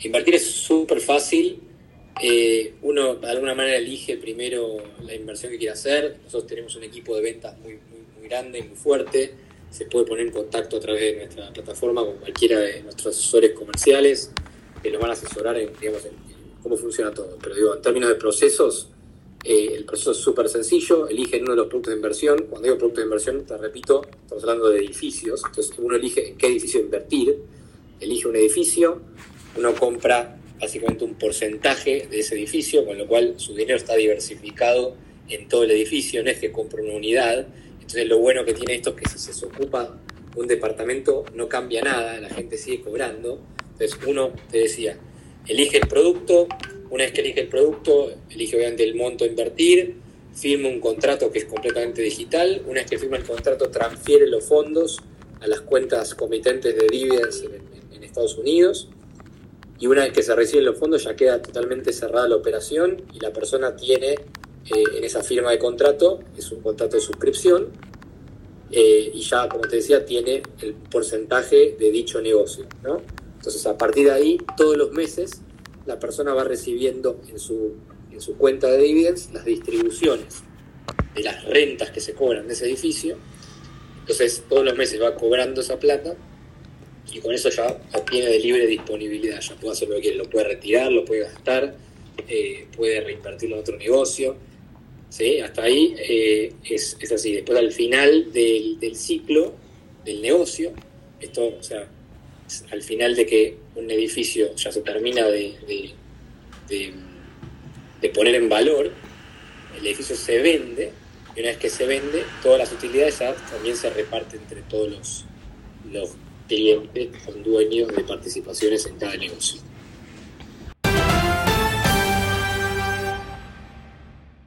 Invertir es súper fácil. Eh, uno de alguna manera elige primero la inversión que quiere hacer. Nosotros tenemos un equipo de ventas muy, muy, grande y muy fuerte. Se puede poner en contacto a través de nuestra plataforma con cualquiera de nuestros asesores comerciales que los van a asesorar en, digamos, en cómo funciona todo. Pero digo, en términos de procesos, eh, el proceso es súper sencillo, eligen uno de los productos de inversión. Cuando digo productos de inversión, te repito, estamos hablando de edificios. Entonces uno elige en qué edificio invertir, elige un edificio, uno compra básicamente un porcentaje de ese edificio, con lo cual su dinero está diversificado en todo el edificio, no es que compra una unidad. Entonces lo bueno que tiene esto es que si se ocupa un departamento no cambia nada, la gente sigue cobrando. Entonces uno, te decía, elige el producto, una vez que elige el producto, elige obviamente el monto a invertir, firma un contrato que es completamente digital, una vez que firma el contrato transfiere los fondos a las cuentas comitentes de dividends en, Estados Unidos y una vez que se reciben los fondos ya queda totalmente cerrada la operación y la persona tiene eh, en esa firma de contrato, es un contrato de suscripción, eh, y ya, como te decía, tiene el porcentaje de dicho negocio. ¿no? Entonces, a partir de ahí, todos los meses, la persona va recibiendo en su, en su cuenta de dividends las distribuciones de las rentas que se cobran de ese edificio. Entonces, todos los meses va cobrando esa plata y con eso ya obtiene de libre disponibilidad. Ya puede hacer lo que quiere, lo puede retirar, lo puede gastar, eh, puede reinvertirlo en otro negocio. ¿sí? Hasta ahí eh, es, es, así. Después, al final del, del ciclo del negocio, esto, o sea, al final de que un edificio ya se termina de, de, poner en valor, el edificio se vende, y una vez que se vende, todas las utilidades también se reparten entre todos los clientes con dueños de participaciones en cada negocio.